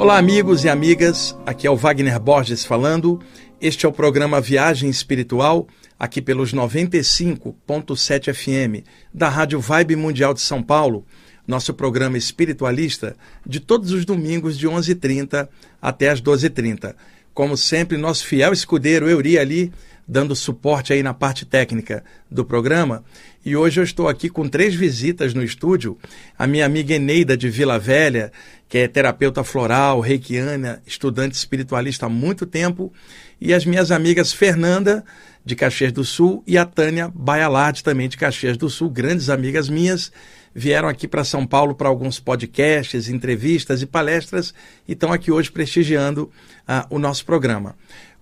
Olá, amigos e amigas. Aqui é o Wagner Borges falando. Este é o programa Viagem Espiritual, aqui pelos 95.7 FM da Rádio Vibe Mundial de São Paulo. Nosso programa espiritualista de todos os domingos de 11h30 até as 12h30. Como sempre, nosso fiel escudeiro Euri ali dando suporte aí na parte técnica do programa. E hoje eu estou aqui com três visitas no estúdio. A minha amiga Eneida de Vila Velha, que é terapeuta floral, reikiana, estudante espiritualista há muito tempo, e as minhas amigas Fernanda de Caxias do Sul e a Tânia Baialardi também de Caxias do Sul, grandes amigas minhas, vieram aqui para São Paulo para alguns podcasts, entrevistas e palestras e estão aqui hoje prestigiando uh, o nosso programa.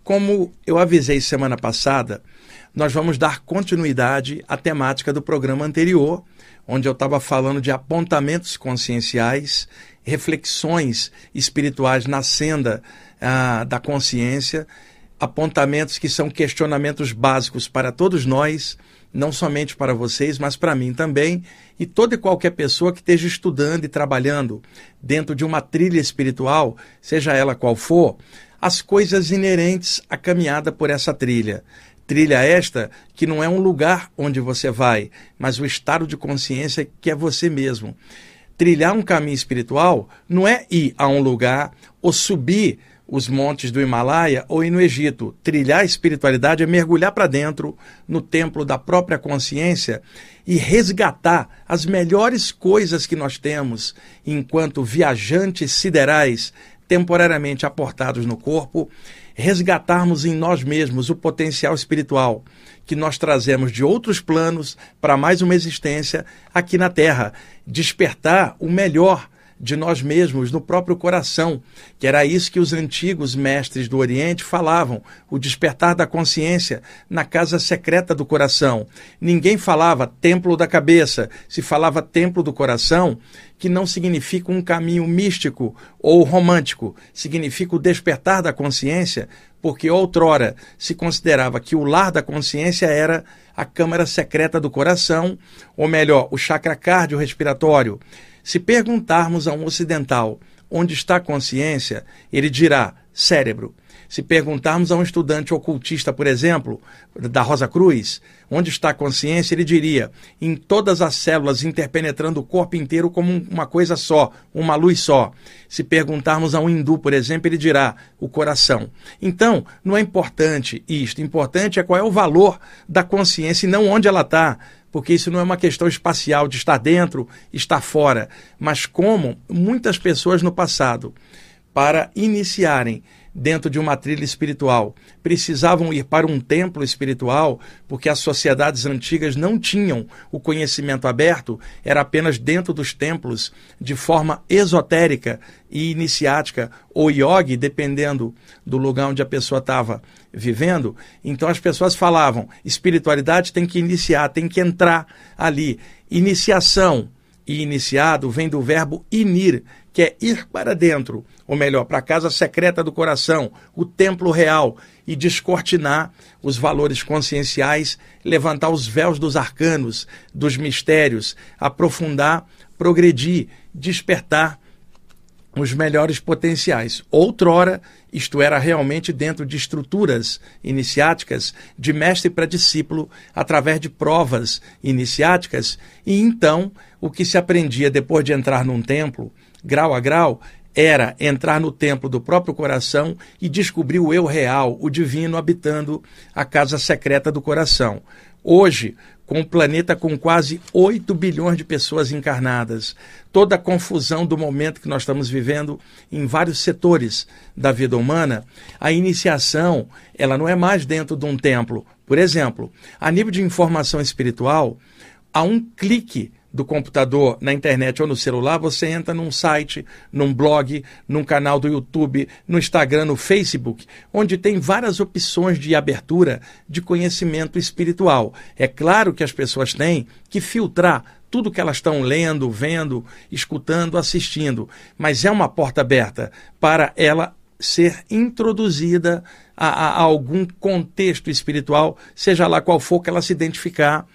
Como eu avisei semana passada, nós vamos dar continuidade à temática do programa anterior, onde eu estava falando de apontamentos conscienciais, reflexões espirituais na senda ah, da consciência, apontamentos que são questionamentos básicos para todos nós, não somente para vocês, mas para mim também, e toda e qualquer pessoa que esteja estudando e trabalhando dentro de uma trilha espiritual, seja ela qual for, as coisas inerentes à caminhada por essa trilha. Trilha esta que não é um lugar onde você vai, mas o estado de consciência que é você mesmo. Trilhar um caminho espiritual não é ir a um lugar ou subir os montes do Himalaia ou ir no Egito. Trilhar a espiritualidade é mergulhar para dentro, no templo da própria consciência e resgatar as melhores coisas que nós temos enquanto viajantes siderais temporariamente aportados no corpo, resgatarmos em nós mesmos o potencial espiritual que nós trazemos de outros planos para mais uma existência aqui na Terra, despertar o melhor de nós mesmos no próprio coração, que era isso que os antigos mestres do Oriente falavam, o despertar da consciência na casa secreta do coração. Ninguém falava templo da cabeça, se falava templo do coração, que não significa um caminho místico ou romântico, significa o despertar da consciência, porque outrora se considerava que o lar da consciência era a câmara secreta do coração, ou melhor, o chakra cardiorrespiratório. Se perguntarmos a um ocidental onde está a consciência, ele dirá cérebro. Se perguntarmos a um estudante ocultista, por exemplo, da Rosa Cruz, onde está a consciência, ele diria em todas as células interpenetrando o corpo inteiro como uma coisa só, uma luz só. Se perguntarmos a um hindu, por exemplo, ele dirá o coração. Então, não é importante isto, importante é qual é o valor da consciência e não onde ela está porque isso não é uma questão espacial de estar dentro, estar fora, mas como muitas pessoas no passado, para iniciarem dentro de uma trilha espiritual. Precisavam ir para um templo espiritual, porque as sociedades antigas não tinham o conhecimento aberto, era apenas dentro dos templos, de forma esotérica e iniciática, ou yogi, dependendo do lugar onde a pessoa estava vivendo. Então as pessoas falavam: espiritualidade tem que iniciar, tem que entrar ali. Iniciação e iniciado vem do verbo inir, que é ir para dentro, ou melhor, para a casa secreta do coração, o templo real, e descortinar os valores conscienciais, levantar os véus dos arcanos, dos mistérios, aprofundar, progredir, despertar os melhores potenciais. Outrora, isto era realmente dentro de estruturas iniciáticas, de mestre para discípulo, através de provas iniciáticas, e então o que se aprendia depois de entrar num templo, grau a grau, era entrar no templo do próprio coração e descobrir o eu real, o divino habitando a casa secreta do coração. Hoje, com o planeta com quase 8 bilhões de pessoas encarnadas, toda a confusão do momento que nós estamos vivendo em vários setores da vida humana, a iniciação, ela não é mais dentro de um templo. Por exemplo, a nível de informação espiritual, a um clique do computador, na internet ou no celular, você entra num site, num blog, num canal do YouTube, no Instagram, no Facebook, onde tem várias opções de abertura de conhecimento espiritual. É claro que as pessoas têm que filtrar tudo que elas estão lendo, vendo, escutando, assistindo, mas é uma porta aberta para ela ser introduzida a, a, a algum contexto espiritual, seja lá qual for que ela se identificar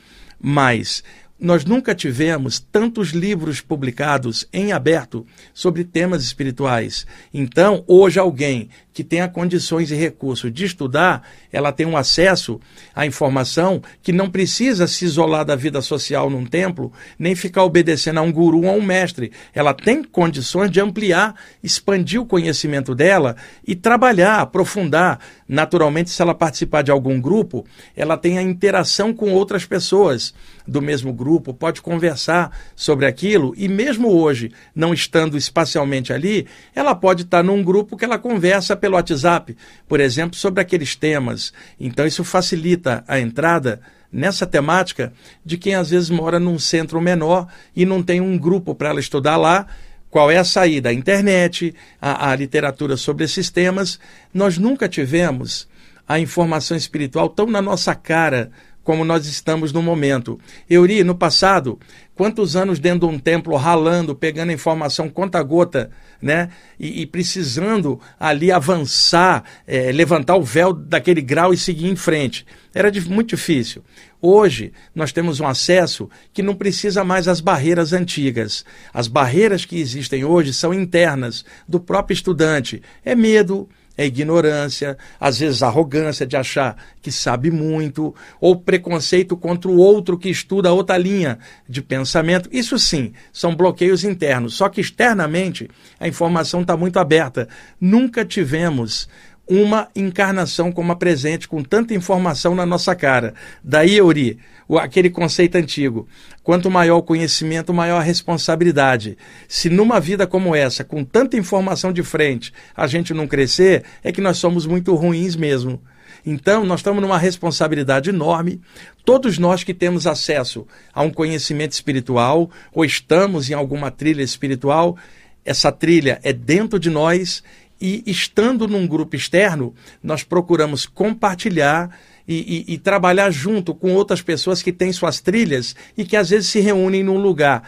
mais nós nunca tivemos tantos livros publicados em aberto sobre temas espirituais. Então, hoje alguém que tenha condições e recursos de estudar, ela tem um acesso à informação que não precisa se isolar da vida social num templo, nem ficar obedecendo a um guru ou a um mestre. Ela tem condições de ampliar, expandir o conhecimento dela e trabalhar, aprofundar. Naturalmente, se ela participar de algum grupo, ela tem a interação com outras pessoas do mesmo grupo, pode conversar sobre aquilo e mesmo hoje, não estando espacialmente ali, ela pode estar num grupo que ela conversa pelo WhatsApp, por exemplo, sobre aqueles temas. Então isso facilita a entrada nessa temática de quem às vezes mora num centro menor e não tem um grupo para ela estudar lá. Qual é a saída? A internet, a, a literatura sobre esses temas. Nós nunca tivemos a informação espiritual tão na nossa cara como nós estamos no momento. Euri, no passado, quantos anos dentro de um templo ralando, pegando informação conta-gota, né? E, e, precisando ali avançar, é, levantar o véu daquele grau e seguir em frente. Era de, muito difícil. Hoje, nós temos um acesso que não precisa mais as barreiras antigas. As barreiras que existem hoje são internas do próprio estudante. É medo, é ignorância, às vezes arrogância de achar que sabe muito, ou preconceito contra o outro que estuda outra linha de pensamento. Isso sim, são bloqueios internos. Só que externamente a informação está muito aberta. Nunca tivemos uma encarnação como a presente, com tanta informação na nossa cara. Daí, Euri, aquele conceito antigo: quanto maior o conhecimento, maior a responsabilidade. Se numa vida como essa, com tanta informação de frente, a gente não crescer, é que nós somos muito ruins mesmo. Então, nós estamos numa responsabilidade enorme. Todos nós que temos acesso a um conhecimento espiritual, ou estamos em alguma trilha espiritual, essa trilha é dentro de nós e estando num grupo externo, nós procuramos compartilhar e, e, e, trabalhar junto com outras pessoas que têm suas trilhas e que às vezes se reúnem num lugar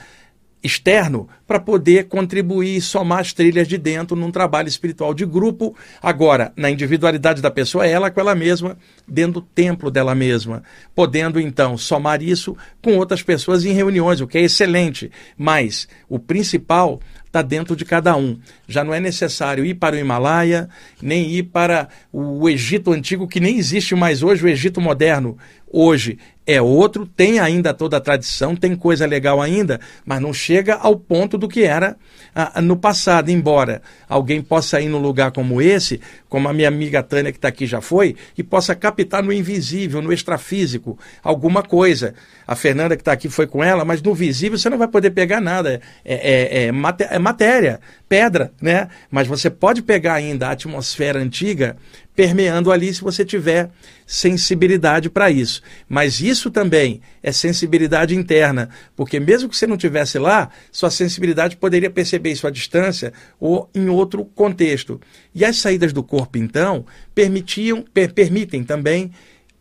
externo para poder contribuir e somar as trilhas de dentro num trabalho espiritual de grupo. Agora, na individualidade da pessoa, ela com ela mesma, dentro do templo dela mesma, podendo então somar isso com outras pessoas em reuniões, o que é excelente. Mas o principal está dentro de cada um. Já não é necessário ir para o Himalaia, nem ir para o Egito antigo, que nem existe mais hoje, o Egito moderno. Hoje é outro, tem ainda toda a tradição, tem coisa legal ainda, mas não chega ao ponto do que era ah, no passado. Embora alguém possa ir num lugar como esse, como a minha amiga Tânia que está aqui já foi, e possa captar no invisível, no extrafísico, alguma coisa. A Fernanda que está aqui foi com ela, mas no visível você não vai poder pegar nada. É, é, é, é matéria, pedra, né? Mas você pode pegar ainda a atmosfera antiga permeando ali se você tiver sensibilidade para isso. Mas isso também é sensibilidade interna, porque mesmo que você não tivesse lá, sua sensibilidade poderia perceber isso à distância ou em outro contexto. E as saídas do corpo, então, permitiam, per permitem também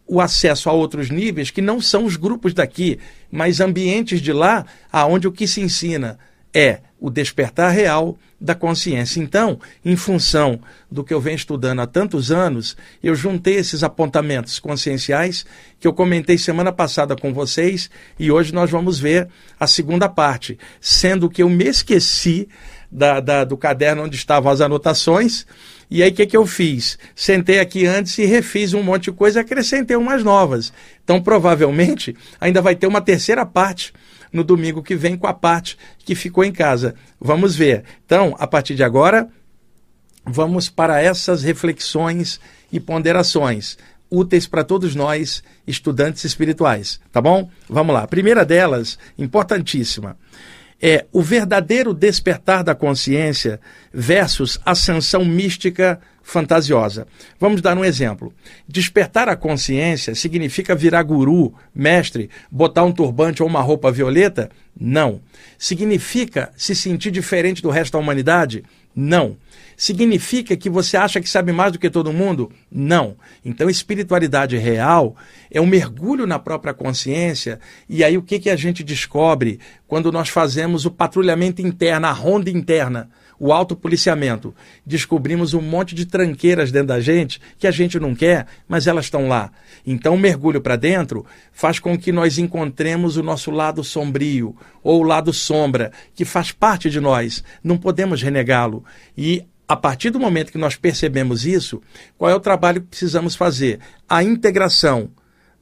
o acesso a outros níveis que não são os grupos daqui, mas ambientes de lá, aonde o que se ensina é o despertar real da consciência. Então, em função do que eu venho estudando há tantos anos, eu juntei esses apontamentos conscienciais que eu comentei semana passada com vocês e hoje nós vamos ver a segunda parte, sendo que eu me esqueci da, da, do caderno onde estavam as anotações. E aí o que, que eu fiz? Sentei aqui antes e refiz um monte de coisa e acrescentei umas novas. Então, provavelmente, ainda vai ter uma terceira parte no domingo que vem com a parte que ficou em casa. Vamos ver. Então, a partir de agora, vamos para essas reflexões e ponderações úteis para todos nós, estudantes espirituais, tá bom? Vamos lá. A primeira delas, importantíssima, é o verdadeiro despertar da consciência versus ascensão mística fantasiosa. Vamos dar um exemplo. Despertar a consciência significa virar guru, mestre, botar um turbante ou uma roupa violeta? Não. Significa se sentir diferente do resto da humanidade? Não. Significa que você acha que sabe mais do que todo mundo? Não. Então, espiritualidade real é um mergulho na própria consciência. E aí, o que, que a gente descobre quando nós fazemos o patrulhamento interno, a ronda interna? O autopoliciamento. Descobrimos um monte de tranqueiras dentro da gente que a gente não quer, mas elas estão lá. Então, o mergulho para dentro faz com que nós encontremos o nosso lado sombrio ou o lado sombra, que faz parte de nós. Não podemos renegá-lo. E a partir do momento que nós percebemos isso, qual é o trabalho que precisamos fazer? A integração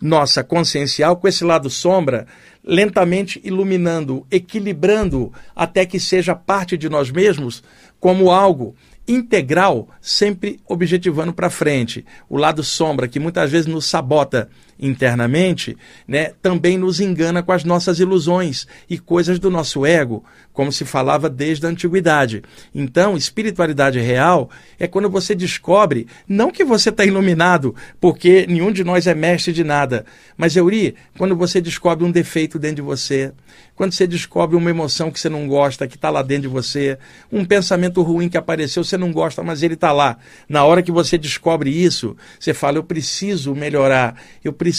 nossa consciencial com esse lado sombra, lentamente iluminando, equilibrando até que seja parte de nós mesmos como algo integral, sempre objetivando para frente. O lado sombra, que muitas vezes nos sabota internamente, né, também nos engana com as nossas ilusões e coisas do nosso ego, como se falava desde a antiguidade. Então, espiritualidade real é quando você descobre, não que você está iluminado, porque nenhum de nós é mestre de nada, mas, Euri, quando você descobre um defeito dentro de você, quando você descobre uma emoção que você não gosta, que está lá dentro de você, um pensamento ruim que apareceu, você não gosta, mas ele está lá. Na hora que você descobre isso, você fala: eu preciso melhorar, eu preciso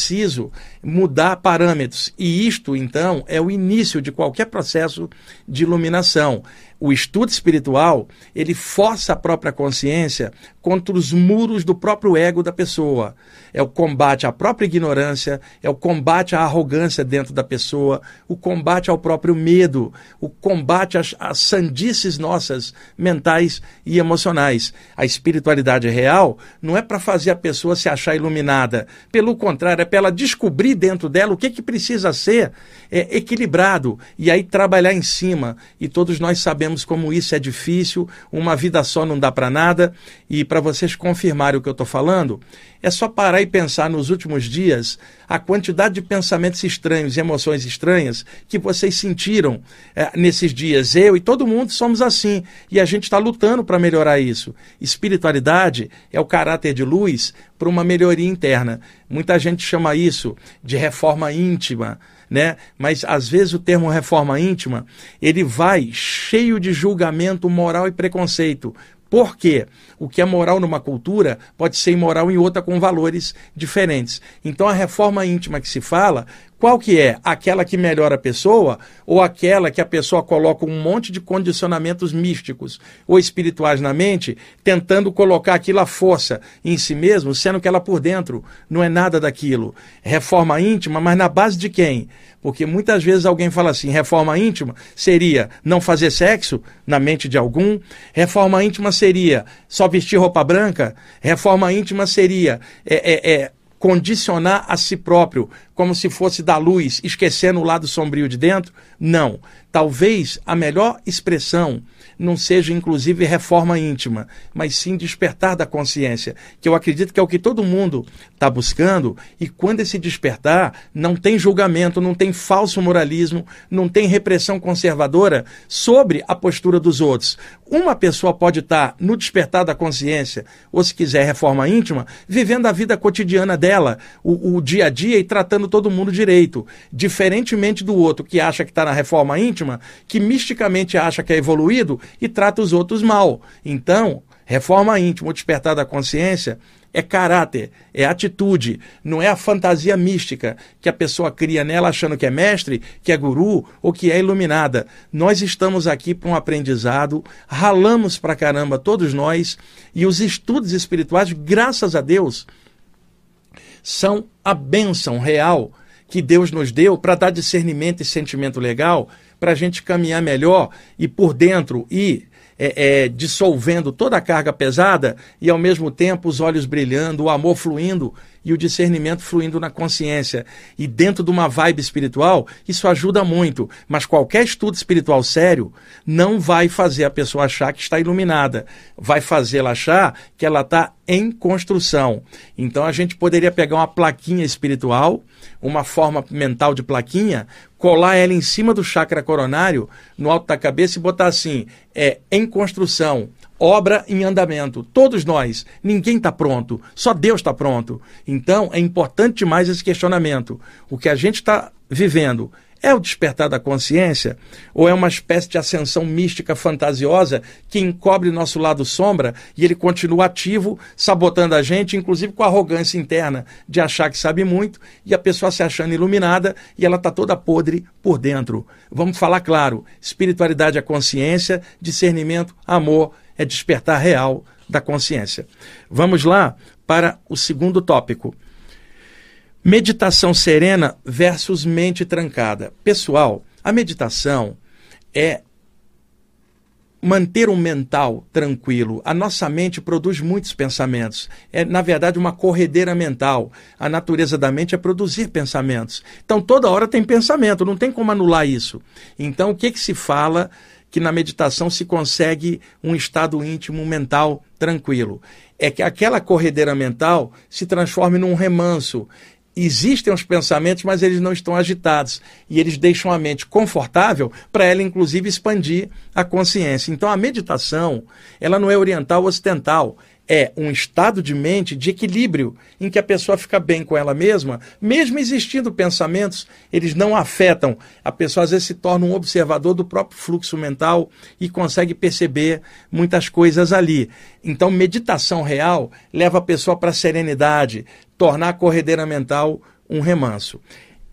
mudar parâmetros. E isto, então, é o início de qualquer processo de iluminação o estudo espiritual, ele força a própria consciência contra os muros do próprio ego da pessoa. É o combate à própria ignorância, é o combate à arrogância dentro da pessoa, o combate ao próprio medo, o combate às, às sandices nossas mentais e emocionais. A espiritualidade real não é para fazer a pessoa se achar iluminada. Pelo contrário, é para ela descobrir dentro dela o que, que precisa ser é, equilibrado e aí trabalhar em cima. E todos nós sabemos como isso é difícil, uma vida só não dá para nada. E para vocês confirmarem o que eu estou falando, é só parar e pensar nos últimos dias a quantidade de pensamentos estranhos e emoções estranhas que vocês sentiram é, nesses dias. Eu e todo mundo somos assim. E a gente está lutando para melhorar isso. Espiritualidade é o caráter de luz para uma melhoria interna. Muita gente chama isso de reforma íntima né? Mas às vezes o termo reforma íntima, ele vai cheio de julgamento moral e preconceito. Por quê? O que é moral numa cultura pode ser imoral em outra com valores diferentes. Então a reforma íntima que se fala qual que é? Aquela que melhora a pessoa ou aquela que a pessoa coloca um monte de condicionamentos místicos ou espirituais na mente, tentando colocar aquilo à força em si mesmo, sendo que ela por dentro não é nada daquilo. Reforma íntima, mas na base de quem? Porque muitas vezes alguém fala assim: reforma íntima seria não fazer sexo na mente de algum, reforma íntima seria só vestir roupa branca, reforma íntima seria é, é, é condicionar a si próprio como se fosse da luz, esquecendo o lado sombrio de dentro? Não. Talvez a melhor expressão não seja inclusive reforma íntima, mas sim despertar da consciência, que eu acredito que é o que todo mundo está buscando, e quando esse despertar, não tem julgamento, não tem falso moralismo, não tem repressão conservadora sobre a postura dos outros. Uma pessoa pode estar tá no despertar da consciência, ou se quiser reforma íntima, vivendo a vida cotidiana dela, o, o dia a dia e tratando tratando todo mundo direito. Diferentemente do outro que acha que está na reforma íntima, que misticamente acha que é evoluído e trata os outros mal. Então, reforma íntima, o despertar da consciência, é caráter, é atitude, não é a fantasia mística que a pessoa cria nela achando que é mestre, que é guru ou que é iluminada. Nós estamos aqui para um aprendizado, ralamos para caramba todos nós e os estudos espirituais, graças a Deus, são a bênção real que Deus nos deu para dar discernimento e sentimento legal para a gente caminhar melhor e por dentro ir é, é, dissolvendo toda a carga pesada e ao mesmo tempo os olhos brilhando, o amor fluindo e o discernimento fluindo na consciência. E dentro de uma vibe espiritual, isso ajuda muito. Mas qualquer estudo espiritual sério não vai fazer a pessoa achar que está iluminada. Vai fazê-la achar que ela está em construção. Então a gente poderia pegar uma plaquinha espiritual, uma forma mental de plaquinha, colar ela em cima do chakra coronário, no alto da cabeça e botar assim: é em construção obra em andamento. Todos nós. Ninguém está pronto. Só Deus está pronto. Então, é importante demais esse questionamento. O que a gente está vivendo É o despertar da consciência? Ou é uma espécie de ascensão mística fantasiosa que encobre nosso lado sombra e ele continua ativo, sabotando a gente, inclusive com a arrogância interna de achar que sabe muito e a pessoa se achando iluminada e ela está toda podre por dentro? Vamos falar claro: espiritualidade é consciência, discernimento, amor, é despertar real da consciência. Vamos lá para o segundo tópico. Meditação serena versus mente trancada. Pessoal, a meditação é manter um mental tranquilo. A nossa mente produz muitos pensamentos. É, na verdade, uma corredeira mental. A natureza da mente é produzir pensamentos. Então, toda hora tem pensamento, não tem como anular isso. Então, o que, que se fala que na meditação se consegue um estado íntimo mental tranquilo? É que aquela corredeira mental se transforme num remanso existem os pensamentos, mas eles não estão agitados. E eles deixam a mente confortável para ela, inclusive, expandir a consciência. Então, a meditação, ela não é oriental ou ocidental é um estado de mente de equilíbrio, em que a pessoa fica bem com ela mesma, mesmo existindo pensamentos, eles não afetam. A pessoa às vezes se torna um observador do próprio fluxo mental e consegue perceber muitas coisas ali. Então, meditação real leva a pessoa para a serenidade, tornar a corredeira mental um remanso.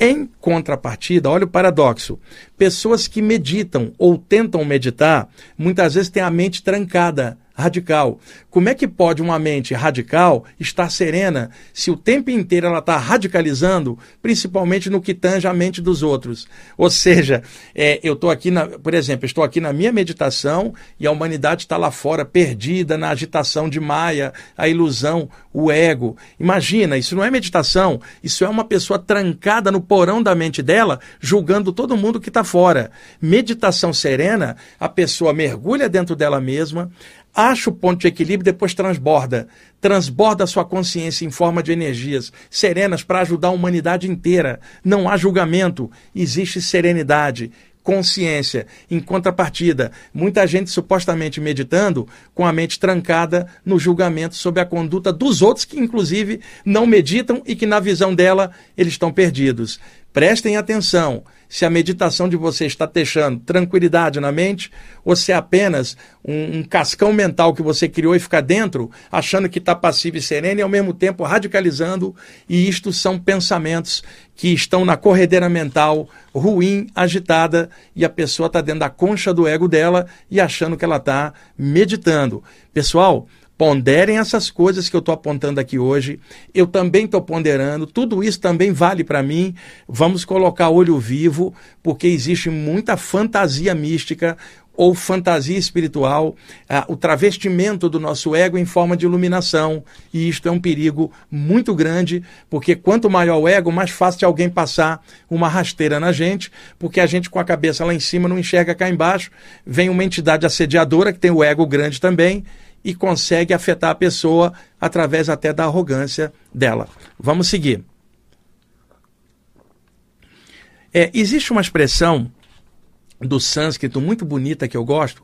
Em contrapartida, olha o paradoxo: pessoas que meditam ou tentam meditar, muitas vezes têm a mente trancada radical. Como é que pode uma mente radical estar serena se o tempo inteiro ela está radicalizando, principalmente no que tange a mente dos outros? Ou seja, é, eu estou aqui, na, por exemplo, estou aqui na minha meditação e a humanidade está lá fora, perdida na agitação de Maia, a ilusão, o ego. Imagina, isso não é meditação, isso é uma pessoa trancada no porão da mente dela, julgando todo mundo que está fora. Meditação serena, a pessoa mergulha dentro dela mesma, acha o ponto de equilíbrio e depois transborda. Transborda a sua consciência em forma de energias serenas para ajudar a humanidade inteira. Não há julgamento, existe serenidade, consciência. Em contrapartida, muita gente supostamente meditando com a mente trancada no julgamento sobre a conduta dos outros que, inclusive, não meditam e que, na visão dela, eles estão perdidos. Prestem atenção se a meditação de você está deixando tranquilidade na mente ou se é apenas um, um cascão mental que você criou e fica dentro, achando que está passivo e sereno e ao mesmo tempo radicalizando. E isto são pensamentos que estão na corredeira mental ruim, agitada, e a pessoa está dentro da concha do ego dela e achando que ela está meditando. Pessoal, Ponderem essas coisas que eu estou apontando aqui hoje. Eu também estou ponderando. Tudo isso também vale para mim. Vamos colocar olho vivo, porque existe muita fantasia mística ou fantasia espiritual, ah, o travestimento do nosso ego em forma de iluminação. E isto é um perigo muito grande, porque quanto maior o ego, mais fácil de alguém passar uma rasteira na gente, porque a gente com a cabeça lá em cima não enxerga cá embaixo. Vem uma entidade assediadora que tem o ego grande também e consegue afetar a pessoa através até da arrogância dela. Vamos seguir. É, existe uma expressão do sânscrito muito bonita que eu gosto,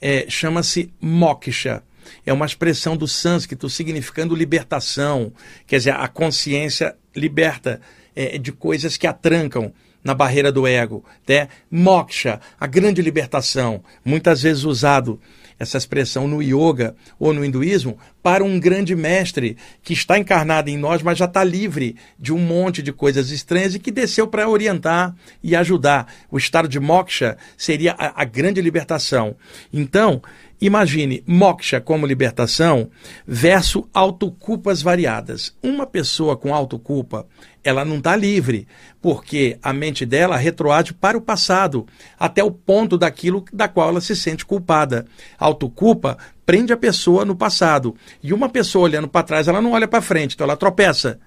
é, chama-se moksha. É uma expressão do sânscrito significando libertação, quer dizer, a consciência liberta é, de coisas que atrancam na barreira do ego. Né? Moksha, a grande libertação, muitas vezes usado essa expressão no yoga ou no hinduísmo para um grande mestre que está encarnado em nós, mas já está livre de um monte de coisas estranhas e que desceu para orientar e ajudar. O estado de moksha seria a, a grande libertação. Então, Imagine moksha como libertação versus autoculpas variadas. Uma pessoa com autoculpa, ela não está livre, porque a mente dela retroage para o passado, até o ponto daquilo da qual ela se sente culpada. A autoculpa prende a pessoa no passado. E uma pessoa olhando para trás, ela não olha para frente, então ela tropeça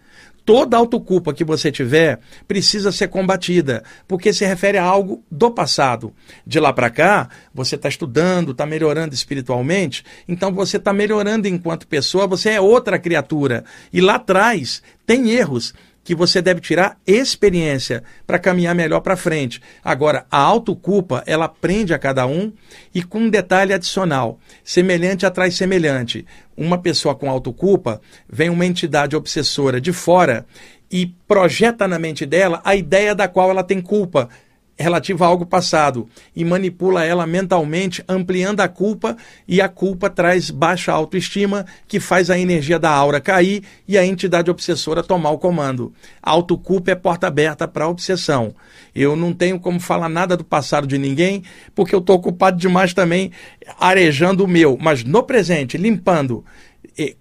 toda autoculpa que você tiver precisa ser combatida, porque se refere a algo do passado. De lá para cá, você está estudando, está melhorando espiritualmente, então você está melhorando enquanto pessoa, você é outra criatura. E lá atrás tem erros que você deve tirar experiência para caminhar melhor para frente. Agora, a autoculpa, ela prende a cada um e com um detalhe adicional: semelhante atrai semelhante. Uma pessoa com autoculpa vem uma entidade obsessora de fora e projeta na mente dela a ideia da qual ela tem culpa relativa a algo passado e manipula ela mentalmente, ampliando a culpa, e a culpa traz baixa autoestima, que faz a energia da aura cair e a entidade obsessora tomar o comando. A autoculpa é porta aberta para a obsessão. Eu não tenho como falar nada do passado de ninguém, porque eu estou ocupado demais também arejando o meu, mas no presente, limpando.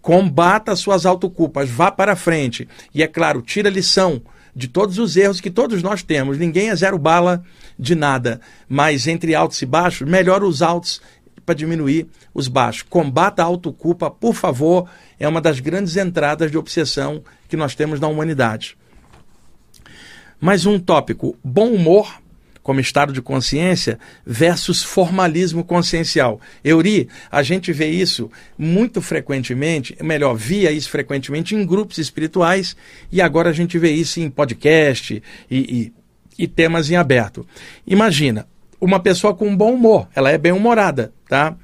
Combata suas autoculpas, vá para frente. E é claro, tira lição de todos os erros que todos nós temos. Ninguém é zero bala de nada, mas entre altos e baixos, melhor os altos para diminuir os baixos. Combata a autoculpa, por favor, é uma das grandes entradas de obsessão que nós temos na humanidade. Mais um tópico: bom humor como estado de consciência versus formalismo consciencial. Euri, a gente vê isso muito frequentemente, melhor, via isso frequentemente em grupos espirituais e agora a gente vê isso em podcast e, e, e temas em aberto. Imagina, uma pessoa com bom humor, ela é bem-humorada, tá?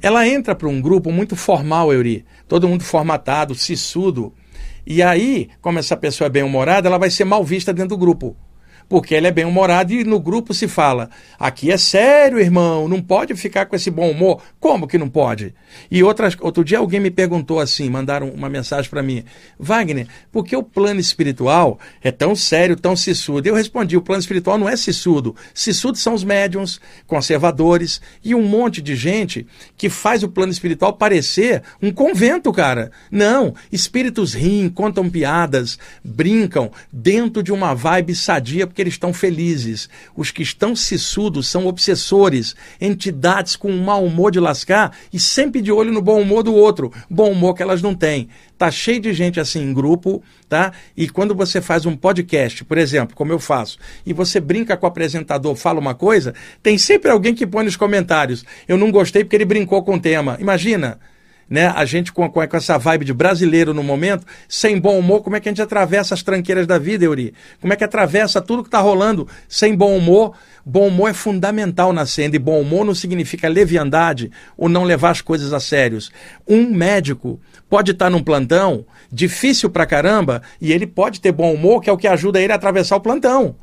Ela entra para um grupo muito formal, Euri, todo mundo formatado, sisudo, e aí, como essa pessoa é bem-humorada, ela vai ser mal vista dentro do grupo porque ele é bem humorado e no grupo se fala: aqui é sério, irmão, não pode ficar com esse bom humor. Como que não pode? E outras, outro dia alguém me perguntou assim, mandaram uma mensagem para mim: Wagner, por que o plano espiritual é tão sério, tão sissudo? Eu respondi: o plano espiritual não é sissudo. Sissudo são os médiums, conservadores e um monte de gente que faz o plano espiritual parecer um convento, cara. Não, espíritos riem, contam piadas, brincam dentro de uma vibe sadia, porque eles estão felizes. Os que estão sissudos são obsessores, entidades com um mau humor de lascar e sempre de olho no bom humor do outro, bom humor que elas não têm. Tá cheio de gente assim em grupo, tá? E quando você faz um podcast, por exemplo, como eu faço, e você brinca com o apresentador, fala uma coisa, tem sempre alguém que põe nos comentários: "Eu não gostei porque ele brincou com o tema". Imagina, né? A gente com, com, essa vibe de brasileiro no momento, sem bom humor, como é que a gente atravessa as tranqueiras da vida, Euri? Como é que atravessa tudo que está rolando sem bom humor? Bom humor é fundamental na cena, e bom humor não significa leviandade ou não levar as coisas a sérios. Um médico pode estar tá num plantão difícil pra caramba e ele pode ter bom humor, que é o que ajuda ele a atravessar o plantão.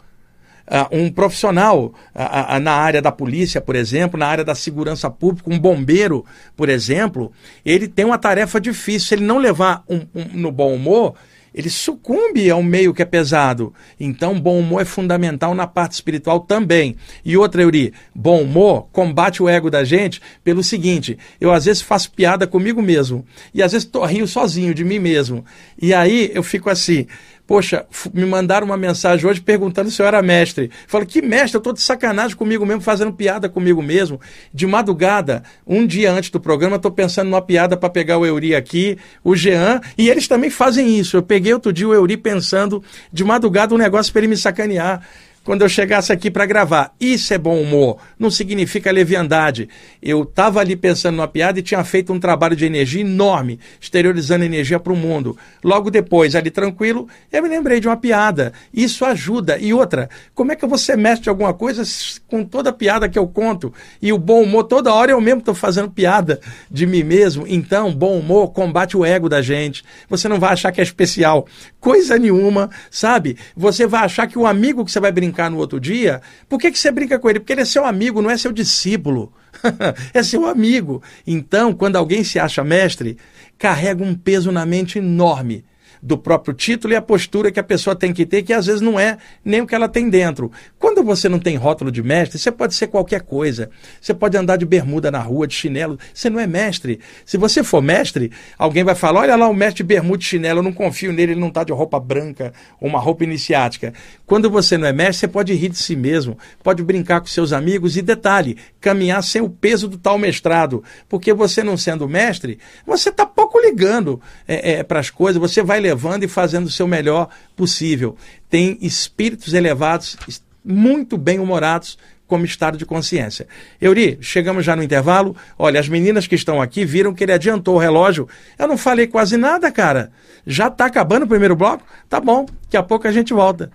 Uh, um profissional uh, uh, na área da polícia, por exemplo, na área da segurança pública, um bombeiro, por exemplo, ele tem uma tarefa difícil. Se ele não levar um, um, no bom humor, ele sucumbe ao meio que é pesado. Então, bom humor é fundamental na parte espiritual também. E outra, Euri, bom humor combate o ego da gente pelo seguinte: eu às vezes faço piada comigo mesmo, e às vezes tô, rio sozinho de mim mesmo. E aí eu fico assim. Poxa, me mandaram uma mensagem hoje perguntando se eu era mestre. Falo, que mestre? Eu estou de sacanagem comigo mesmo, fazendo piada comigo mesmo. De madrugada, um dia antes do programa, estou pensando numa piada para pegar o Euri aqui, o Jean, e eles também fazem isso. Eu peguei outro dia o Euri pensando de madrugada um negócio para ele me sacanear quando eu chegasse aqui para gravar. Isso é bom humor, não significa leviandade. Eu estava ali pensando numa piada e tinha feito um trabalho de energia enorme, exteriorizando energia para o mundo. Logo depois, ali tranquilo, eu me lembrei de uma piada. Isso ajuda. E outra, como é que ser mestre alguma coisa com toda a piada que eu conto? E o bom humor, toda hora eu mesmo estou fazendo piada de mim mesmo. Então, bom humor combate o ego da gente. Você não vai achar que é especial. Coisa nenhuma, sabe? Você vai achar que o amigo que você vai brincar no outro dia, por que, que você brinca com ele? Porque ele é seu amigo, não é seu discípulo. é seu amigo. Então, quando alguém se acha mestre, carrega um peso na mente enorme do próprio título e a postura que a pessoa tem que ter, que às vezes não é nem o que ela tem dentro. Quando você não tem rótulo de mestre, você pode ser qualquer coisa. Você pode andar de bermuda na rua, de chinelo. Você não é mestre. Se você for mestre, alguém vai falar: olha lá o mestre de bermuda e chinelo, eu não confio nele, ele não está de roupa branca ou uma roupa iniciática. Quando você não é mestre, você pode rir de si mesmo, pode brincar com seus amigos e, detalhe, caminhar sem o peso do tal mestrado. Porque você não sendo mestre, você está pouco ligando é, é, para as coisas, você vai levando e fazendo o seu melhor possível. Tem espíritos elevados, muito bem-humorados, como estado de consciência. Euri, chegamos já no intervalo. Olha, as meninas que estão aqui viram que ele adiantou o relógio. Eu não falei quase nada, cara. Já está acabando o primeiro bloco? Tá bom, daqui a pouco a gente volta.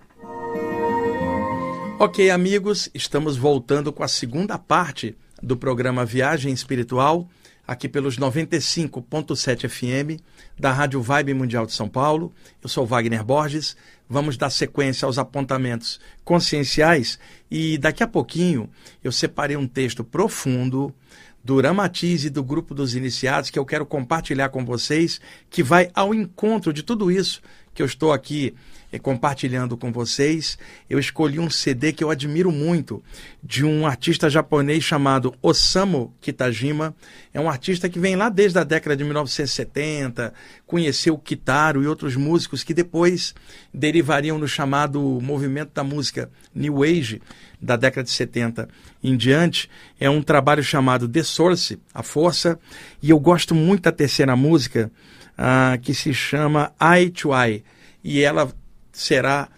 Ok, amigos, estamos voltando com a segunda parte do programa Viagem Espiritual aqui pelos 95.7 FM da Rádio Vibe Mundial de São Paulo. Eu sou Wagner Borges. Vamos dar sequência aos apontamentos conscienciais e daqui a pouquinho eu separei um texto profundo do Ramatize do Grupo dos Iniciados que eu quero compartilhar com vocês, que vai ao encontro de tudo isso que eu estou aqui compartilhando com vocês, eu escolhi um CD que eu admiro muito, de um artista japonês chamado Osamu Kitajima. É um artista que vem lá desde a década de 1970, conheceu Kitaro e outros músicos que depois derivariam no chamado movimento da música New Age, da década de 70 em diante. É um trabalho chamado The Source, A Força, e eu gosto muito da terceira música, uh, que se chama Eye to Eye. E ela será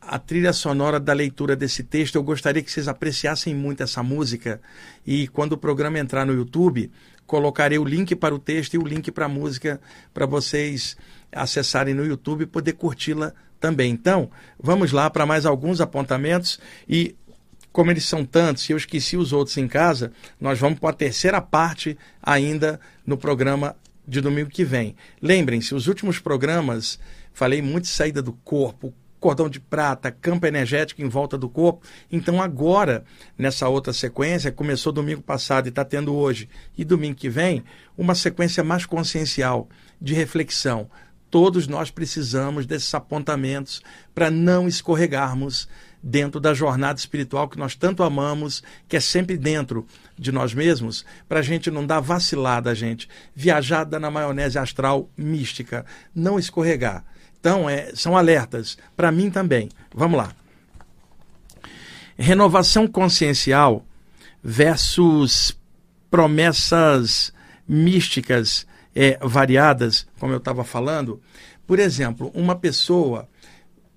a trilha sonora da leitura desse texto. Eu gostaria que vocês apreciassem muito essa música e quando o programa entrar no YouTube, colocarei o link para o texto e o link para a música para vocês acessarem no YouTube e poder curti-la também. Então, vamos lá para mais alguns apontamentos e como eles são tantos e eu esqueci os outros em casa, nós vamos para a terceira parte ainda no programa de domingo que vem. Lembrem-se, os últimos programas Falei muito de saída do corpo, cordão de prata, campo energético em volta do corpo. Então, agora, nessa outra sequência, começou domingo passado e está tendo hoje, e domingo que vem, uma sequência mais consciencial, de reflexão. Todos nós precisamos desses apontamentos para não escorregarmos dentro da jornada espiritual que nós tanto amamos, que é sempre dentro de nós mesmos, para a gente não dar vacilada, gente, viajada na maionese astral mística, não escorregar. Então, é, são alertas. Para mim também. Vamos lá. Renovação consciencial versus promessas místicas é, variadas, como eu estava falando. Por exemplo, uma pessoa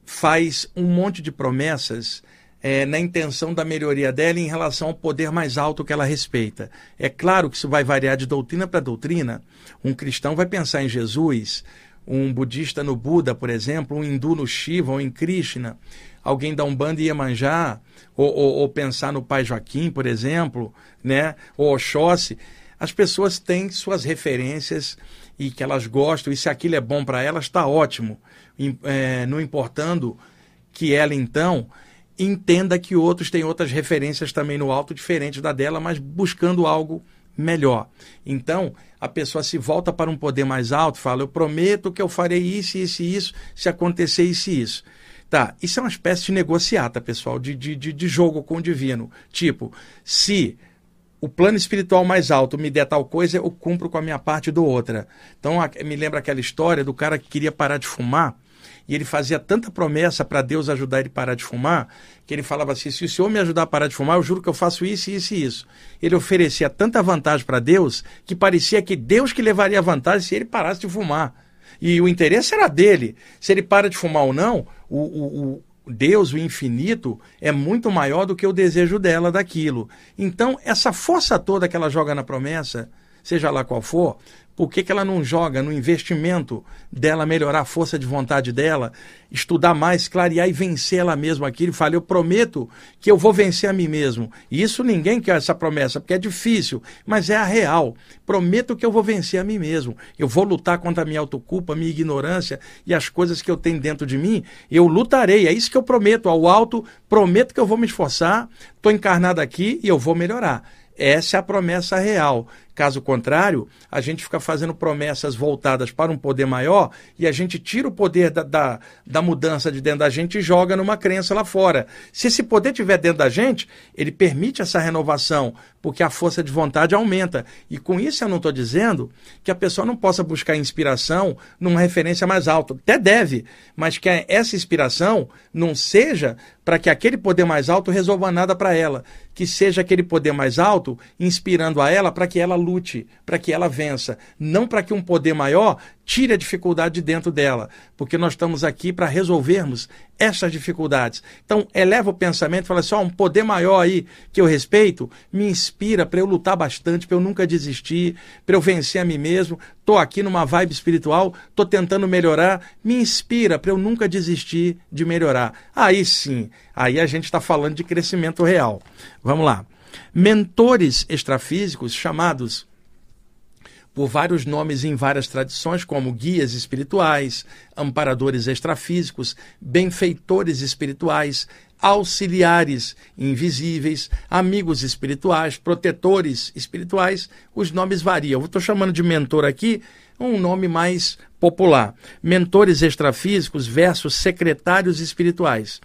faz um monte de promessas é, na intenção da melhoria dela em relação ao poder mais alto que ela respeita. É claro que isso vai variar de doutrina para doutrina. Um cristão vai pensar em Jesus, um budista no Buda, por exemplo, um hindu no Shiva ou em Krishna, alguém da Umbanda ia manjar, ou, ou, ou, pensar no Pai Joaquim, por exemplo, né? ou Oxóssi. As pessoas têm suas referências e que elas gostam, e se aquilo é bom para elas, está ótimo. É, não importando que ela, então, entenda que outros têm outras referências também no alto, diferentes da dela, mas buscando algo melhor. Então, a pessoa se volta para um poder mais alto, fala: Eu prometo que eu farei isso, isso e isso, se acontecer isso e isso. Tá, isso é uma espécie de negociata, pessoal, de, de, de jogo com o divino. Tipo, se o plano espiritual mais alto me der tal coisa, eu cumpro com a minha parte do outra. Então, me lembra aquela história do cara que queria parar de fumar e ele fazia tanta promessa para Deus ajudar ele a parar de fumar, que ele falava assim: se o Senhor me ajudar a parar de fumar, eu juro que eu faço isso, isso e isso. Ele oferecia tanta vantagem para Deus que parecia que Deus que levaria vantagem se ele parasse de fumar. E o interesse era dele. Se ele para de fumar ou não, o, o, o Deus, o infinito, é muito maior do que o desejo dela daquilo. Então, essa força toda que ela joga na promessa, seja lá qual for, por que, que ela não joga no investimento dela melhorar a força de vontade dela, estudar mais, clarear e vencer ela mesma aquilo? E fala, eu prometo que eu vou vencer a mim mesmo. E isso ninguém quer essa promessa, porque é difícil, mas é a real. Prometo que eu vou vencer a mim mesmo. Eu vou lutar contra a minha autoculpa, a minha ignorância e as coisas que eu tenho dentro de mim. Eu lutarei, é isso que eu prometo. Ao alto, prometo que eu vou me esforçar, estou encarnado aqui e eu vou melhorar. Essa é a promessa real. Caso contrário, a gente fica fazendo promessas voltadas para um poder maior e a gente tira o poder da, da, da, mudança de dentro da gente e joga numa crença lá fora. Se esse poder estiver dentro da gente, ele permite essa renovação, porque a força de vontade aumenta. E com isso eu não estou dizendo que a pessoa não possa buscar inspiração numa referência mais alta. Até deve, mas que essa inspiração não seja para que aquele poder mais alto resolva nada para ela. Que seja aquele poder mais alto inspirando a ela para que ela lute, para que ela vença, não para que um poder maior tire a dificuldade de dentro dela, porque nós estamos aqui para resolvermos essas dificuldades. Então, eleva o pensamento fala assim: ó, um poder maior aí que eu respeito me inspira para eu lutar bastante, para eu nunca desistir, para eu vencer a mim mesmo. Estou aqui numa vibe espiritual, estou tentando melhorar, me inspira para eu nunca desistir de melhorar. Aí sim, aí a gente está falando de crescimento real. Vamos lá mentores extrafísicos chamados por vários nomes em várias tradições, como guias espirituais, amparadores extrafísicos, benfeitores espirituais, auxiliares invisíveis, amigos espirituais, protetores espirituais, os nomes variam. Eu estou chamando de mentor aqui um nome mais popular. Mentores extrafísicos versus secretários espirituais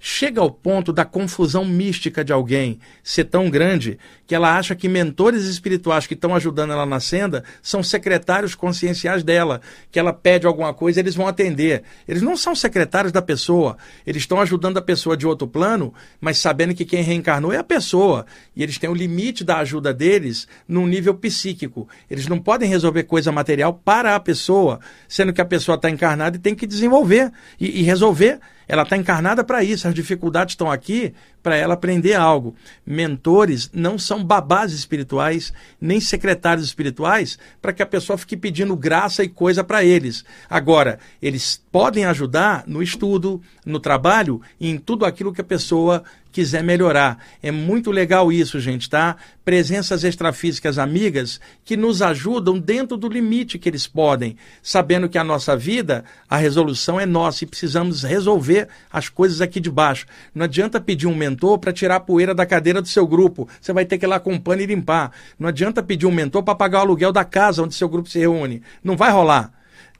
chega ao ponto da confusão mística de alguém ser tão grande que ela acha que mentores espirituais que estão ajudando ela na senda são secretários conscienciais dela, que ela pede alguma coisa, eles vão atender. Eles não são secretários da pessoa, eles estão ajudando a pessoa de outro plano, mas sabendo que quem reencarnou é a pessoa, e eles têm o limite da ajuda deles num nível psíquico. Eles não podem resolver coisa material para a pessoa, sendo que a pessoa está encarnada e tem que desenvolver e, e resolver ela está encarnada para isso, as dificuldades estão aqui para ela aprender algo. Mentores não são babás espirituais, nem secretários espirituais, para que a pessoa fique pedindo graça e coisa para eles. Agora, eles podem ajudar no estudo, no trabalho e em tudo aquilo que a pessoa quiser melhorar. É muito legal isso, gente, tá? Presenças extrafísicas amigas que nos ajudam dentro do limite que eles podem, sabendo que a nossa vida, a resolução é nossa e precisamos resolver as coisas aqui de baixo. Não adianta pedir um mentor para tirar a poeira da cadeira do seu grupo. Você vai ter que ir lá com um pano e limpar. Não adianta pedir um mentor para pagar o aluguel da casa onde seu grupo se reúne. Não vai rolar.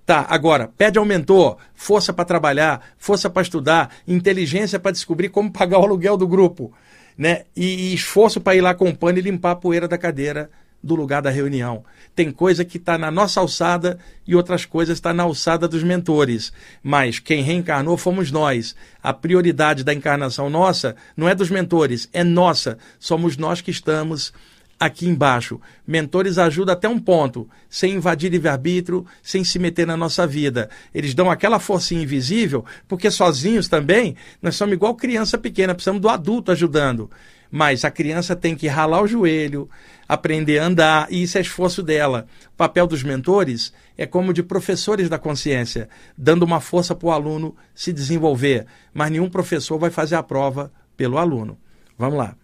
Tá, agora, pede ao mentor força para trabalhar, força para estudar, inteligência para descobrir como pagar o aluguel do grupo, né? E, e esforço para ir lá com o pano e limpar a poeira da cadeira do lugar da reunião. Tem coisa que está na nossa alçada e outras coisas está na alçada dos mentores. Mas quem reencarnou fomos nós. A prioridade da encarnação nossa não é dos mentores, é nossa. Somos nós que estamos aqui embaixo. Mentores ajudam até um ponto, sem invadir livre-arbítrio, sem se meter na nossa vida. Eles dão aquela forcinha invisível, porque sozinhos também, nós somos igual criança pequena, precisamos do adulto ajudando. Mas a criança tem que ralar o joelho, aprender a andar, e isso é esforço dela. O papel dos mentores é como de professores da consciência, dando uma força para o aluno se desenvolver. Mas nenhum professor vai fazer a prova pelo aluno. Vamos lá.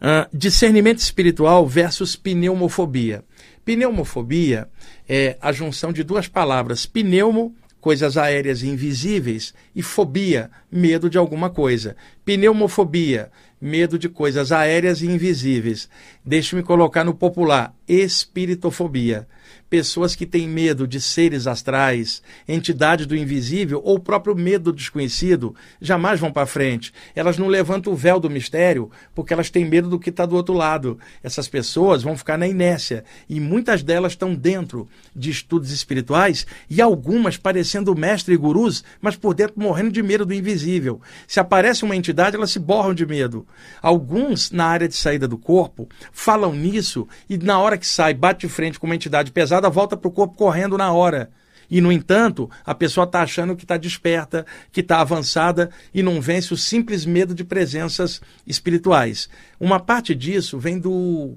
Uh, discernimento espiritual versus pneumofobia. Pneumofobia é a junção de duas palavras: pneumo, coisas aéreas invisíveis, e fobia, medo de alguma coisa. Pneumofobia, medo de coisas aéreas e invisíveis. Deixe-me colocar no popular: espiritofobia pessoas que têm medo de seres astrais, entidades do invisível ou o próprio medo do desconhecido, jamais vão para frente. Elas não levantam o véu do mistério porque elas têm medo do que está do outro lado. Essas pessoas vão ficar na inércia e muitas delas estão dentro de estudos espirituais e algumas parecendo mestre e gurus, mas por dentro morrendo de medo do invisível. Se aparece uma entidade, elas se borram de medo. Alguns, na área de saída do corpo, falam nisso e na hora que sai, bate de frente com uma entidade pesada, volta para o corpo correndo na hora. E, no entanto, a pessoa está achando que está desperta, que está avançada e não vence o simples medo de presenças espirituais. Uma parte disso vem do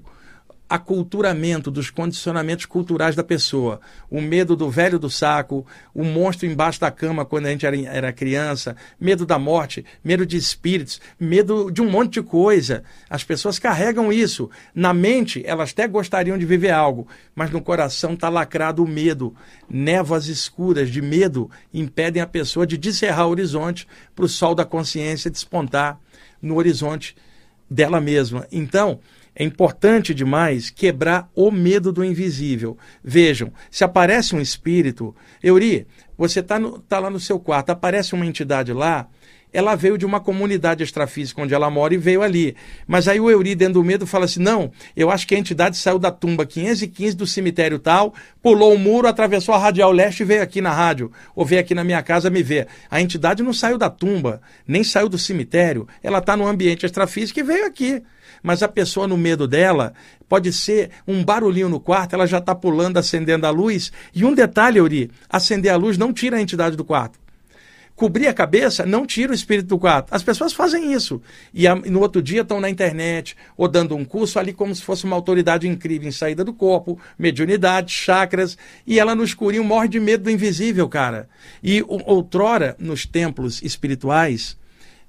aculturamento dos condicionamentos culturais da pessoa. O medo do velho do saco, o monstro embaixo da cama quando a gente era, era criança, medo da morte, medo de espíritos, medo de um monte de coisa. As pessoas carregam isso. Na mente, elas até gostariam de viver algo, mas no coração está lacrado o medo. Névoas escuras de medo impedem a pessoa de descerrar o horizonte para o sol da consciência despontar no horizonte dela mesma. Então, é importante demais quebrar o medo do invisível. Vejam, se aparece um espírito, Euri, você está tá lá no seu quarto, aparece uma entidade lá, ela veio de uma comunidade extrafísica onde ela mora e veio ali. Mas aí o Euri, dentro do medo, fala assim: não, eu acho que a entidade saiu da tumba 515 do cemitério tal, pulou o muro, atravessou a radial leste e veio aqui na rádio, ou veio aqui na minha casa me ver. A entidade não saiu da tumba, nem saiu do cemitério, ela está no ambiente extrafísico e veio aqui. Mas a pessoa, no medo dela, pode ser um barulhinho no quarto, ela já está pulando, acendendo a luz. E um detalhe, Euri: acender a luz não tira a entidade do quarto cobrir a cabeça não tira o espírito do quarto. As pessoas fazem isso. E, no outro dia estão na internet ou dando um curso ali como se fosse uma autoridade incrível em saída do corpo, mediunidade, chakras. E ela no escurinho morre de medo do invisível, cara. E outrora, nos templos espirituais,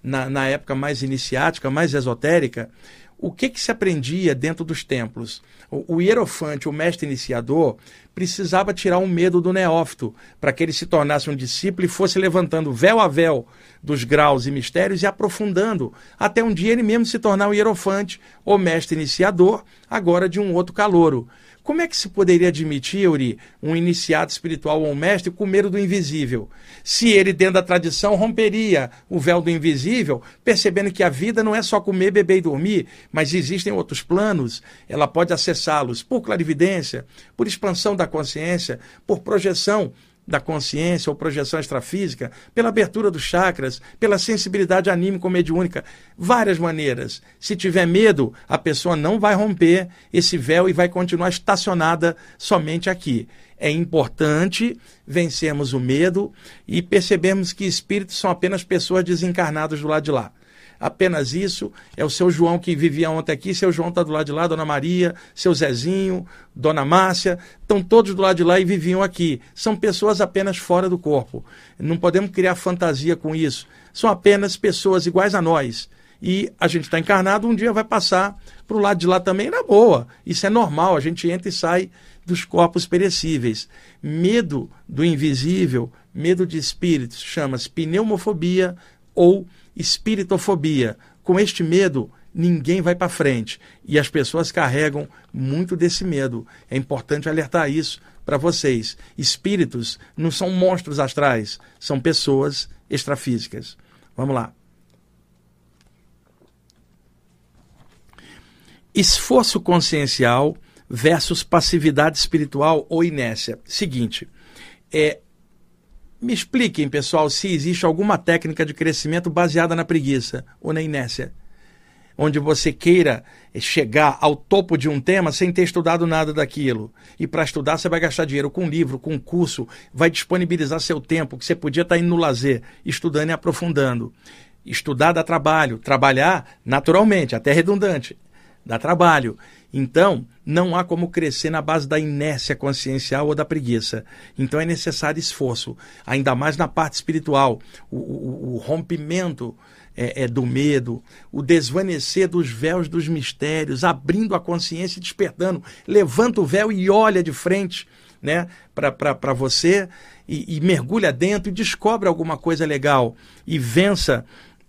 na, na época mais iniciática, mais esotérica, o que, que se aprendia dentro dos templos? O, o hierofante, o mestre iniciador, precisava tirar o medo do neófito, para que ele se tornasse um discípulo e fosse levantando véu a véu dos graus e mistérios e aprofundando, até um dia ele mesmo se tornar o hierofante, o mestre iniciador, agora de um outro calouro. Como é que se poderia admitir, Euri, um iniciado espiritual ou um mestre com medo do invisível? Se ele, dentro da tradição, romperia o véu do invisível, percebendo que a vida não é só comer, beber e dormir, mas existem outros planos, ela pode acessá-los por clarividência, por expansão da consciência, por projeção da consciência ou projeção extrafísica, pela abertura dos chakras, pela sensibilidade anímica ou mediúnica, várias maneiras. Se tiver medo, a pessoa não vai romper esse véu e vai continuar estacionada somente aqui. É importante vencermos o medo e percebermos que espíritos são apenas pessoas desencarnadas do lado de lá apenas isso. É o seu João que vivia ontem aqui, seu João está do lado de lá, Dona Maria, seu Zezinho, Dona Márcia, estão todos do lado de lá e viviam aqui. São pessoas apenas fora do corpo. Não podemos criar fantasia com isso. São apenas pessoas iguais a nós. E a gente está encarnado, um dia vai passar para o lado de lá também na boa. Isso é normal, a gente entra e sai dos corpos perecíveis. Medo do invisível, medo de espíritos, chama-se pneumofobia ou espiritofobia. Com este medo, ninguém vai para frente. E as pessoas carregam muito desse medo. É importante alertar isso para vocês. Espíritos não são monstros astrais, são pessoas extrafísicas. Vamos lá. Esforço consciencial versus passividade espiritual ou inércia. Seguinte, é, me expliquem, pessoal, se existe alguma técnica de crescimento baseada na preguiça ou na inércia, onde você queira chegar ao topo de um tema sem ter estudado nada daquilo. E para estudar, você vai gastar dinheiro com livro, com curso, vai disponibilizar seu tempo, que você podia estar indo no lazer, estudando e aprofundando. Estudar dá trabalho, trabalhar, naturalmente, até redundante, dá trabalho. Então, não há como crescer na base da inércia consciencial ou da preguiça. Então, é necessário esforço, ainda mais na parte espiritual. O, o, o rompimento é, é, do medo, o desvanecer dos véus dos mistérios, abrindo a consciência e despertando. Levanta o véu e olha de frente né, para você e, e mergulha dentro e descobre alguma coisa legal e vença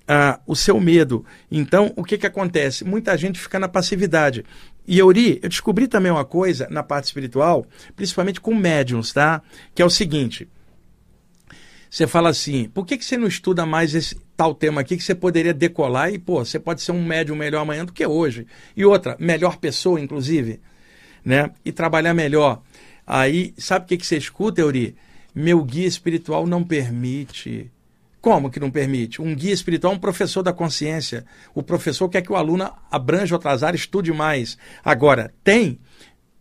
ah, o seu medo. Então, o que, que acontece? Muita gente fica na passividade. E Euri, eu descobri também uma coisa na parte espiritual, principalmente com médiums, tá? Que é o seguinte. Você fala assim, por que, que você não estuda mais esse tal tema aqui que você poderia decolar e, pô, você pode ser um médium melhor amanhã do que hoje. E outra, melhor pessoa, inclusive, né? E trabalhar melhor. Aí, sabe o que, que você escuta, Euri? Meu guia espiritual não permite. Como que não permite? Um guia espiritual um professor da consciência. O professor quer que o aluno abranja outras áreas, estude mais. Agora, tem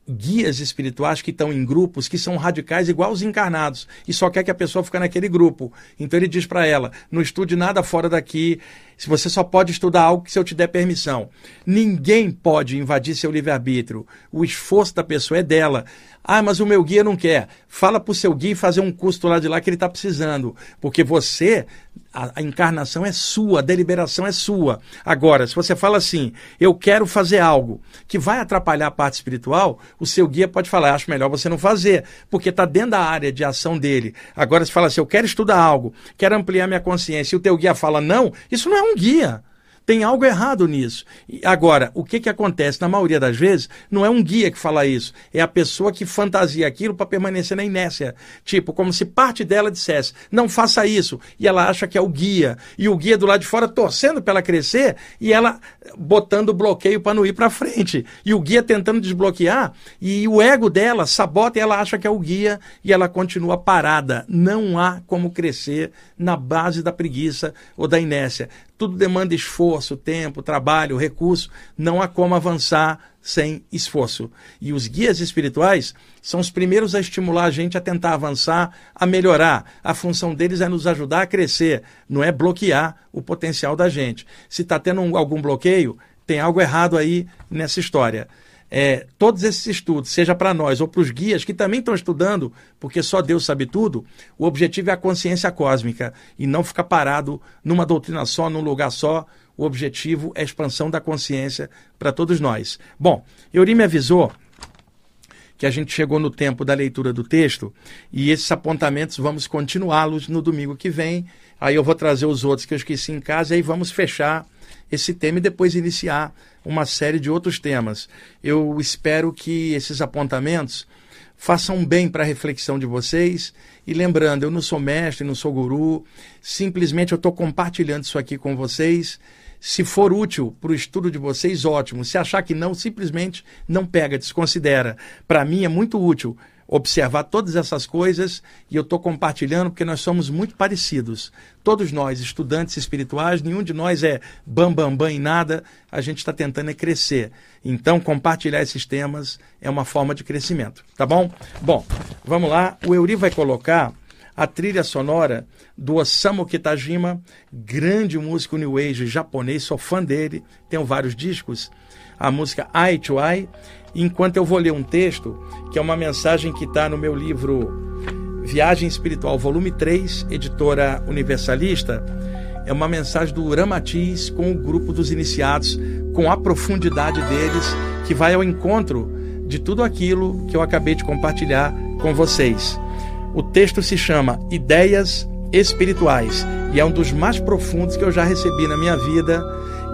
guias espirituais que estão em grupos que são radicais igual os encarnados e só quer que a pessoa fique naquele grupo. Então ele diz para ela: não estude nada fora daqui, se você só pode estudar algo que se eu te der permissão. Ninguém pode invadir seu livre-arbítrio. O esforço da pessoa é dela. Ah, mas o meu guia não quer. Fala para o seu guia fazer um curso lá de lá que ele está precisando. Porque você, a, a, encarnação é sua, a deliberação é sua. Agora, se você fala assim, eu quero fazer algo que vai atrapalhar a parte espiritual, o seu guia pode falar, acho melhor você não fazer, porque está dentro da área de ação dele. Agora, se fala assim, eu quero estudar algo, quero ampliar minha consciência, e o teu guia fala não, isso não é um guia. Tem algo errado nisso. Agora, o que, que acontece? Na maioria das vezes, não é um guia que fala isso, é a pessoa que fantasia aquilo para permanecer na inércia. Tipo, como se parte dela dissesse, não faça isso, e ela acha que é o guia. E o guia do lado de fora torcendo para ela crescer e ela botando bloqueio para não ir para frente. E o guia tentando desbloquear, e o ego dela sabota e ela acha que é o guia e ela continua parada. Não há como crescer na base da preguiça ou da inércia. Tudo demanda esforço, tempo, trabalho, recurso. Não há como avançar sem esforço. E os guias espirituais são os primeiros a estimular a gente a tentar avançar, a melhorar. A função deles é nos ajudar a crescer, não é bloquear o potencial da gente. Se está tendo um, algum bloqueio, tem algo errado aí nessa história. É, todos esses estudos, seja para nós ou para os guias que também estão estudando, porque só Deus sabe tudo, o objetivo é a consciência cósmica e não ficar parado numa doutrina só, num lugar só. O objetivo é a expansão da consciência para todos nós. Bom, Euri me avisou que a gente chegou no tempo da leitura do texto e esses apontamentos vamos continuá-los no domingo que vem. Aí eu vou trazer os outros que eu esqueci em casa e aí vamos fechar esse tema e depois iniciar uma série de outros temas. Eu espero que esses apontamentos façam bem para a reflexão de vocês. E lembrando, eu não sou mestre, não sou guru, simplesmente eu estou compartilhando isso aqui com vocês se for útil para o estudo de vocês, ótimo. Se achar que não, simplesmente não pega, desconsidera. Para mim é muito útil observar todas essas coisas e eu estou compartilhando porque nós somos muito parecidos. Todos nós, estudantes espirituais, nenhum de nós é bam, bam, bam em nada, a gente está tentando é crescer. Então, compartilhar esses temas é uma forma de crescimento, tá bom? Bom, vamos lá. O Euri vai colocar a trilha sonora do Osamu Kitajima, grande músico new age japonês, sou fã dele, tenho vários discos, a música Eye to Eye, enquanto eu vou ler um texto, que é uma mensagem que está no meu livro Viagem Espiritual, volume 3, editora universalista, é uma mensagem do Ramatiz com o grupo dos iniciados, com a profundidade deles, que vai ao encontro de tudo aquilo que eu acabei de compartilhar com vocês. O texto se chama Ideias Espirituais e é um dos mais profundos que eu já recebi na minha vida.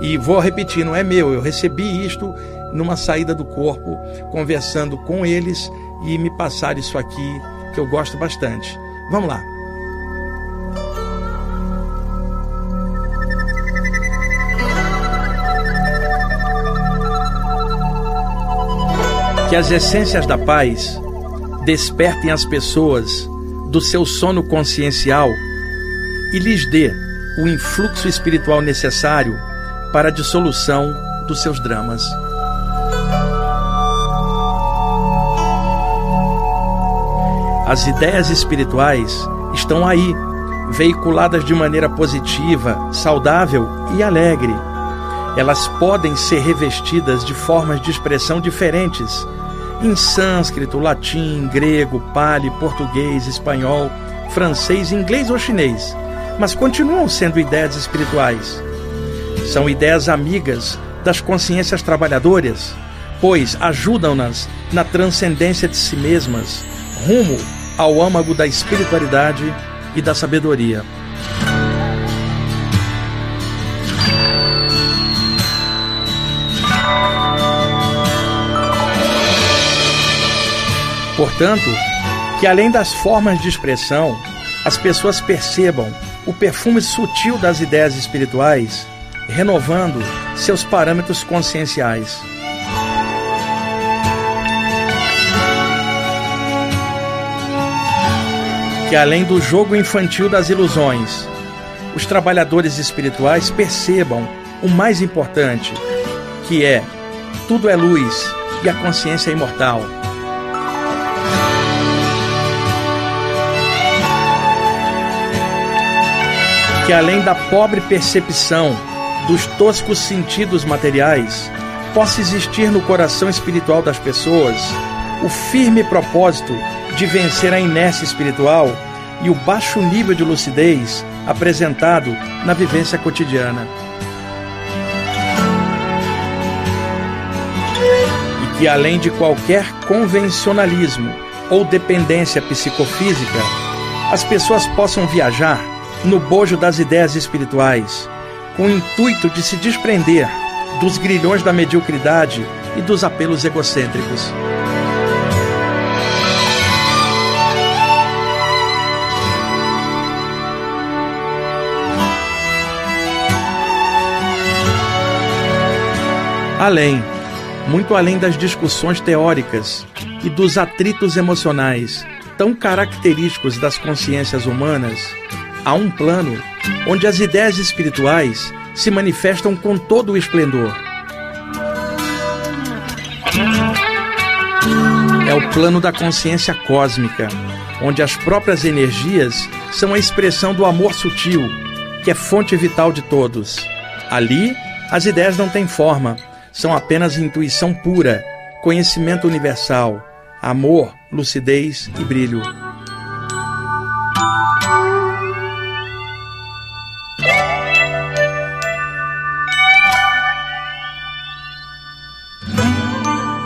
E vou repetir, não é meu, eu recebi isto numa saída do corpo, conversando com eles e me passar isso aqui que eu gosto bastante. Vamos lá. Que as essências da paz despertem as pessoas do seu sono consciencial e lhes dê o influxo espiritual necessário para a dissolução dos seus dramas. As ideias espirituais estão aí, veiculadas de maneira positiva, saudável e alegre. Elas podem ser revestidas de formas de expressão diferentes em sânscrito, latim, grego, pali, português, espanhol, francês, inglês ou chinês, mas continuam sendo ideias espirituais. São ideias amigas das consciências trabalhadoras, pois ajudam-nas na transcendência de si mesmas, rumo ao âmago da espiritualidade e da sabedoria. Portanto, que além das formas de expressão, as pessoas percebam o perfume sutil das ideias espirituais, renovando seus parâmetros conscienciais. Que além do jogo infantil das ilusões, os trabalhadores espirituais percebam o mais importante, que é tudo é luz e a consciência é imortal. que além da pobre percepção dos toscos sentidos materiais, possa existir no coração espiritual das pessoas o firme propósito de vencer a inércia espiritual e o baixo nível de lucidez apresentado na vivência cotidiana. E que além de qualquer convencionalismo ou dependência psicofísica, as pessoas possam viajar no bojo das ideias espirituais, com o intuito de se desprender dos grilhões da mediocridade e dos apelos egocêntricos. Além, muito além das discussões teóricas e dos atritos emocionais tão característicos das consciências humanas, há um plano onde as ideias espirituais se manifestam com todo o esplendor. É o plano da consciência cósmica, onde as próprias energias são a expressão do amor sutil, que é fonte vital de todos. Ali, as ideias não têm forma, são apenas intuição pura, conhecimento universal, amor, lucidez e brilho.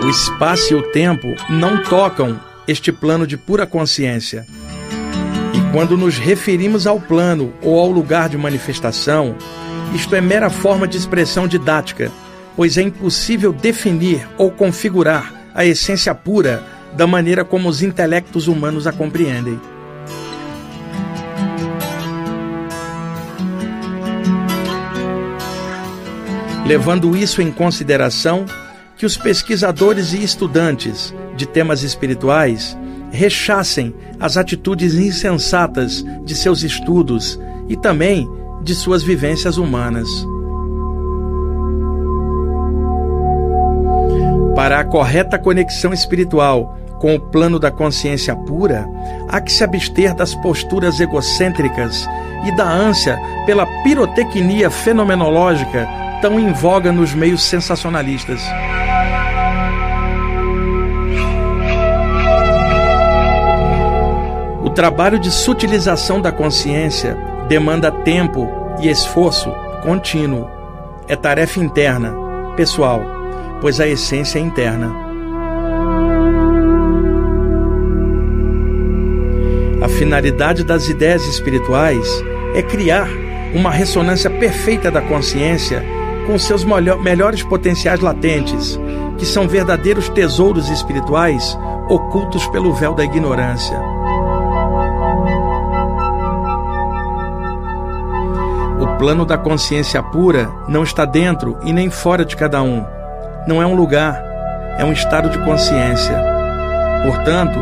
O espaço e o tempo não tocam este plano de pura consciência. E quando nos referimos ao plano ou ao lugar de manifestação, isto é mera forma de expressão didática, pois é impossível definir ou configurar a essência pura da maneira como os intelectos humanos a compreendem. Levando isso em consideração, que os pesquisadores e estudantes de temas espirituais rechassem as atitudes insensatas de seus estudos e também de suas vivências humanas. Para a correta conexão espiritual com o plano da consciência pura, há que se abster das posturas egocêntricas e da ânsia pela pirotecnia fenomenológica tão em voga nos meios sensacionalistas. O trabalho de sutilização da consciência demanda tempo e esforço contínuo. É tarefa interna, pessoal, pois a essência é interna. A finalidade das ideias espirituais é criar uma ressonância perfeita da consciência com seus melhores potenciais latentes, que são verdadeiros tesouros espirituais ocultos pelo véu da ignorância. O plano da consciência pura não está dentro e nem fora de cada um. Não é um lugar, é um estado de consciência. Portanto,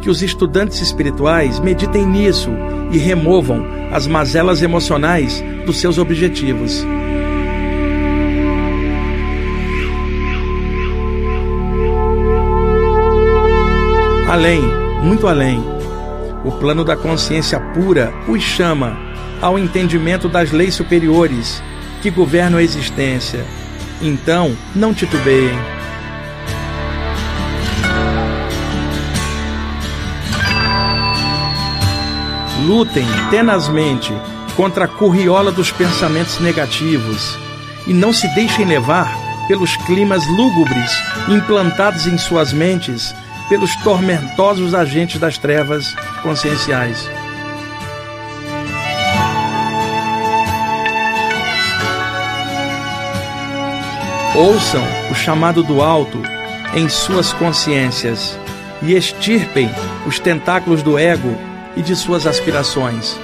que os estudantes espirituais meditem nisso e removam as mazelas emocionais dos seus objetivos. Além, muito além, o plano da consciência pura os chama ao entendimento das leis superiores que governam a existência. Então, não titubeiem. Lutem tenazmente contra a curriola dos pensamentos negativos e não se deixem levar pelos climas lúgubres implantados em suas mentes pelos tormentosos agentes das trevas conscienciais. Ouçam o chamado do alto em suas consciências e extirpem os tentáculos do ego e de suas aspirações.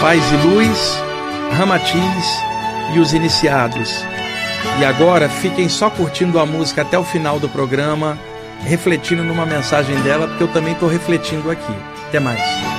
Paz e luz, Ramatiz e os iniciados e agora fiquem só curtindo a música até o final do programa, refletindo numa mensagem dela, porque eu também estou refletindo aqui. Até mais.